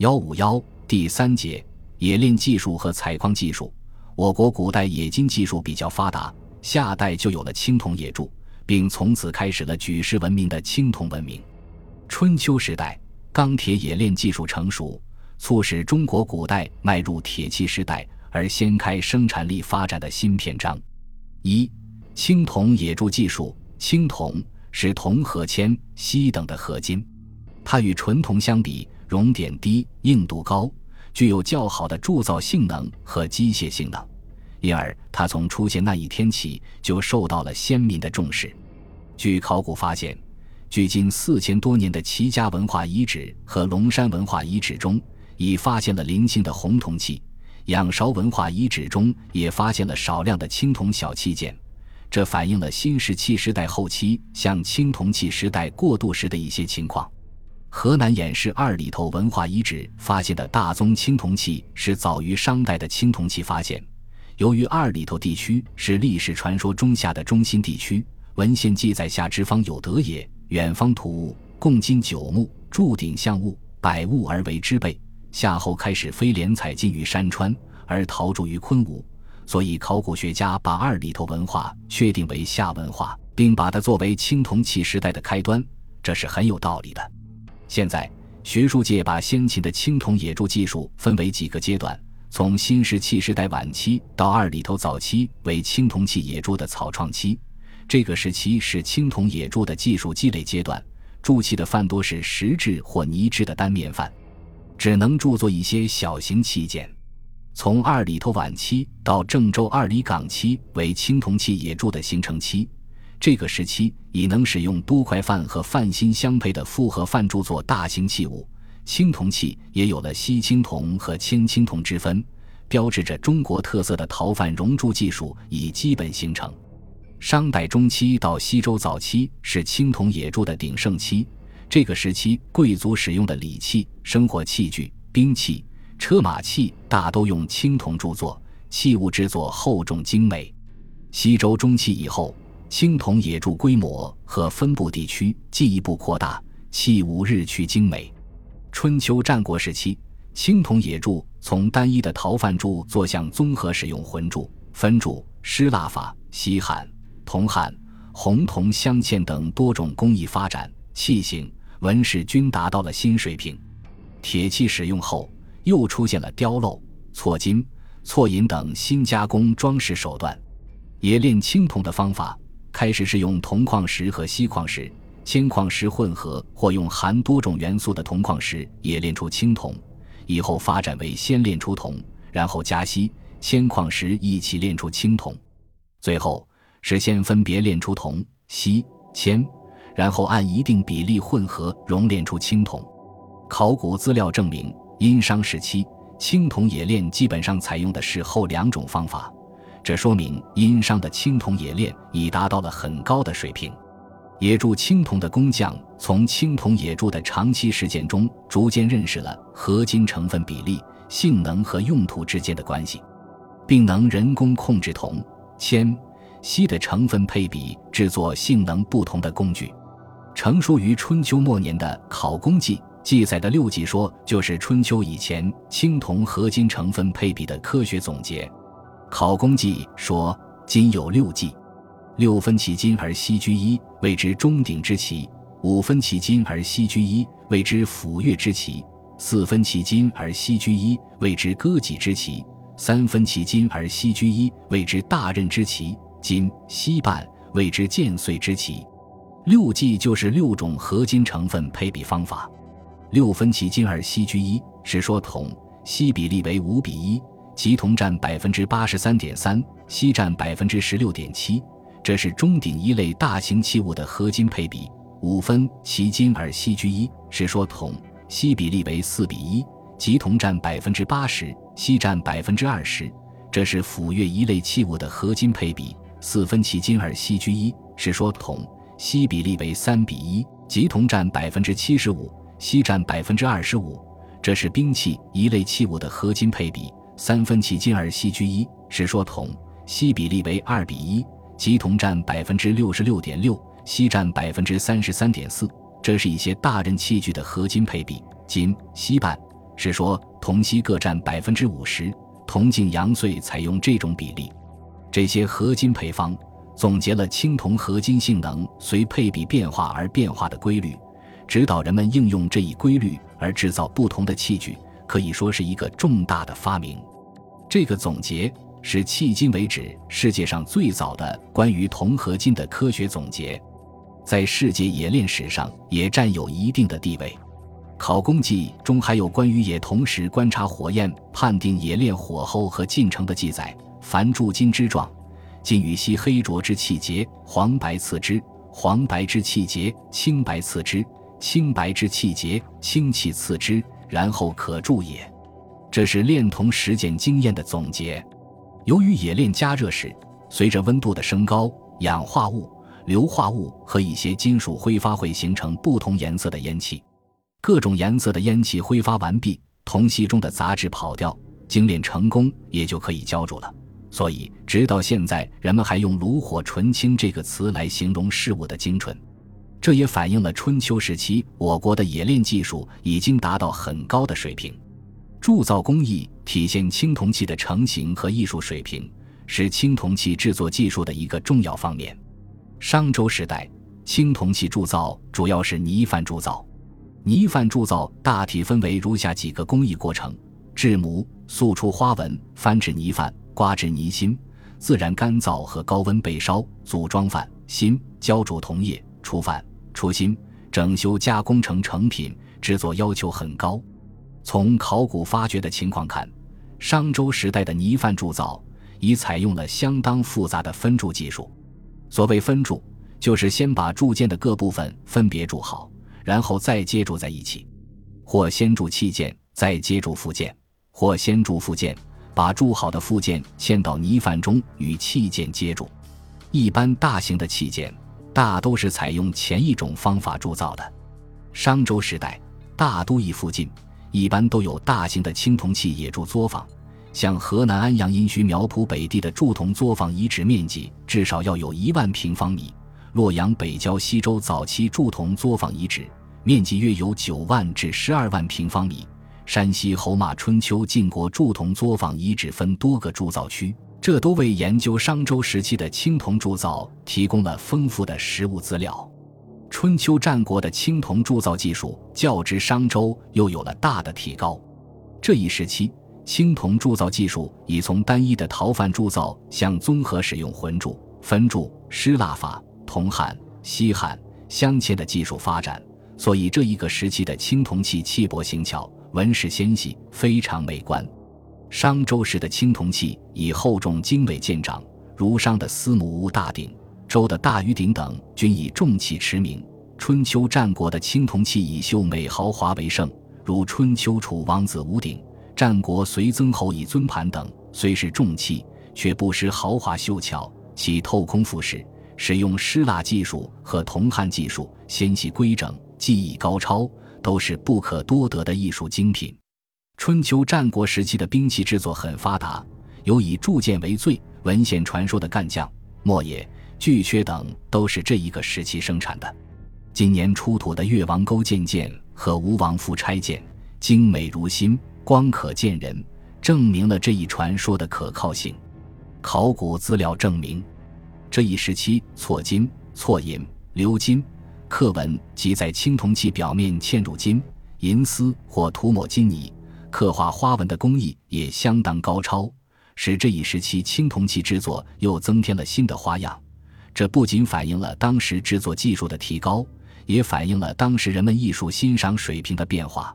幺五幺第三节冶炼技术和采矿技术。我国古代冶金技术比较发达，夏代就有了青铜冶铸，并从此开始了举世闻名的青铜文明。春秋时代，钢铁冶炼技术成熟，促使中国古代迈入铁器时代，而掀开生产力发展的新篇章。一、青铜冶铸技术。青铜是铜和铅、锡等的合金，它与纯铜相比，熔点低，硬度高，具有较好的铸造性能和机械性能，因而它从出现那一天起就受到了先民的重视。据考古发现。距今四千多年的齐家文化遗址和龙山文化遗址中，已发现了零星的红铜器；仰韶文化遗址中也发现了少量的青铜小器件，这反映了新石器时代后期向青铜器时代过渡时的一些情况。河南偃师二里头文化遗址发现的大宗青铜器是早于商代的青铜器发现。由于二里头地区是历史传说中下的中心地区，文献记载下之方有德也。远方土物，共金九木，铸鼎象物，百物而为之备。夏后开始飞廉采金于山川，而陶铸于昆吾，所以考古学家把二里头文化确定为夏文化，并把它作为青铜器时代的开端，这是很有道理的。现在学术界把先秦的青铜冶铸技术分为几个阶段，从新石器时代晚期到二里头早期为青铜器冶铸的草创期。这个时期是青铜冶铸的技术积累阶段，铸器的范多是石质或泥质的单面范，只能铸作一些小型器件。从二里头晚期到郑州二里岗期为青铜器冶铸的形成期，这个时期已能使用多块范和范心相配的复合范铸作大型器物。青铜器也有了锡青铜和铅青铜之分，标志着中国特色的陶范熔铸技术已基本形成。商代中期到西周早期是青铜冶铸的鼎盛期，这个时期贵族使用的礼器、生活器具、兵器、车马器大都用青铜铸作，器物制作厚重精美。西周中期以后，青铜冶铸规模和分布地区进一步扩大，器物日趋精美。春秋战国时期，青铜冶铸从单一的陶范铸作向综合使用浑铸、分铸、湿蜡法、锡焊。铜焊、红铜镶嵌等多种工艺发展，器型、纹饰均达到了新水平。铁器使用后，又出现了雕镂、错金、错银等新加工装饰手段。冶炼青铜的方法，开始是用铜矿石和锡矿石、铅矿石混合，或用含多种元素的铜矿石冶炼出青铜。以后发展为先炼出铜，然后加锡、铅矿石一起炼出青铜，最后。是先分别炼出铜、锡、铅，然后按一定比例混合熔炼出青铜。考古资料证明，殷商时期青铜冶炼基本上采用的是后两种方法，这说明殷商的青铜冶炼已达到了很高的水平。冶铸青铜的工匠从青铜冶铸的长期实践中，逐渐认识了合金成分比例、性能和用途之间的关系，并能人工控制铜、铅。锡的成分配比，制作性能不同的工具。成书于春秋末年的《考工记》记载的六记说，就是春秋以前青铜合金成分配比的科学总结。《考工记》说：“金有六计，六分其金而锡居一，谓之中鼎之奇；五分其金而锡居一，谓之斧钺之奇；四分其金而锡居一，谓之歌戟之奇；三分其金而锡居一，谓之大刃之奇。”金锡半谓之剑碎之奇，六计就是六种合金成分配比方法。六分其金而锡居一，是说铜锡比例为五比一，即铜占百分之八十三点三，锡占百分之十六点七，这是中鼎一类大型器物的合金配比。五分其金而锡居一，是说铜锡比例为四比一，即铜占百分之八十，锡占百分之二十，这是斧钺一类器物的合金配比。四分其金而锡居一，是说铜锡比例为三比一，即铜占百分之七十五，锡占百分之二十五，这是兵器一类器物的合金配比。三分其金而锡居一，是说铜锡比例为二比一，即铜占百分之六十六点六，锡占百分之三十三点四，这是一些大刃器具的合金配比。金锡半是说铜锡各占百分之五十，铜镜阳碎采用这种比例。这些合金配方总结了青铜合金性能随配比变化而变化的规律，指导人们应用这一规律而制造不同的器具，可以说是一个重大的发明。这个总结是迄今为止世界上最早的关于铜合金的科学总结，在世界冶炼史上也占有一定的地位。考工记中还有关于冶铜时观察火焰、判定冶炼火候和进程的记载。凡铸金之状，金与锡黑浊之气节，黄白次之；黄白之气节，青白次之；青白之气节，青气次之。然后可铸也。这是炼铜实践经验的总结。由于冶炼加热时，随着温度的升高，氧化物、硫化物和一些金属挥发会形成不同颜色的烟气。各种颜色的烟气挥发完毕，铜锡中的杂质跑掉，精炼成功，也就可以浇铸了。所以，直到现在，人们还用“炉火纯青”这个词来形容事物的精纯。这也反映了春秋时期我国的冶炼技术已经达到很高的水平。铸造工艺体现青铜器的成型和艺术水平，是青铜器制作技术的一个重要方面。商周时代，青铜器铸造主要是泥范铸造。泥范铸造大体分为如下几个工艺过程：制模、塑出花纹、翻制泥范。刮制泥芯，自然干燥和高温焙烧，组装范芯，浇铸铜液，出范初心，整修加工成成品，制作要求很高。从考古发掘的情况看，商周时代的泥范铸造已采用了相当复杂的分铸技术。所谓分铸，就是先把铸件的各部分分别铸好，然后再接铸在一起，或先铸器件，再接铸附件，或先铸附件。把铸好的附件嵌到泥范中，与器件接铸。一般大型的器件大都是采用前一种方法铸造的。商周时代，大都邑附近一般都有大型的青铜器冶铸作坊，像河南安阳殷墟苗圃北地的铸铜作坊遗址面积至少要有一万平方米；洛阳北郊西周早期铸铜作坊遗址面积约有九万至十二万平方米。山西侯马春秋晋国铸铜作坊遗址分多个铸造区，这都为研究商周时期的青铜铸造提供了丰富的实物资料。春秋战国的青铜铸造技术较之商周又有了大的提高。这一时期，青铜铸造技术已从单一的陶范铸造向综合使用混铸、分铸、湿蜡法、铜焊、锡焊、镶嵌的技术发展，所以这一个时期的青铜器气薄形巧。纹饰纤细，非常美观。商周时的青铜器以厚重精美见长，如商的司母戊大鼎、周的大禹鼎等均以重器驰名。春秋战国的青铜器以秀美豪华为盛，如春秋楚王子无鼎、战国随曾侯以尊盘等，虽是重器，却不失豪华秀巧。其透空复式，使用湿蜡技术和铜焊技术，纤细规整，技艺高超。都是不可多得的艺术精品。春秋战国时期的兵器制作很发达，有以铸剑为最、文献传说的干将、莫邪、巨阙等，都是这一个时期生产的。今年出土的越王勾践剑和吴王夫差剑，精美如新，光可见人，证明了这一传说的可靠性。考古资料证明，这一时期错金、错银、鎏金。刻纹即在青铜器表面嵌入金银丝或涂抹金泥，刻画花纹的工艺也相当高超，使这一时期青铜器制作又增添了新的花样。这不仅反映了当时制作技术的提高，也反映了当时人们艺术欣赏水平的变化。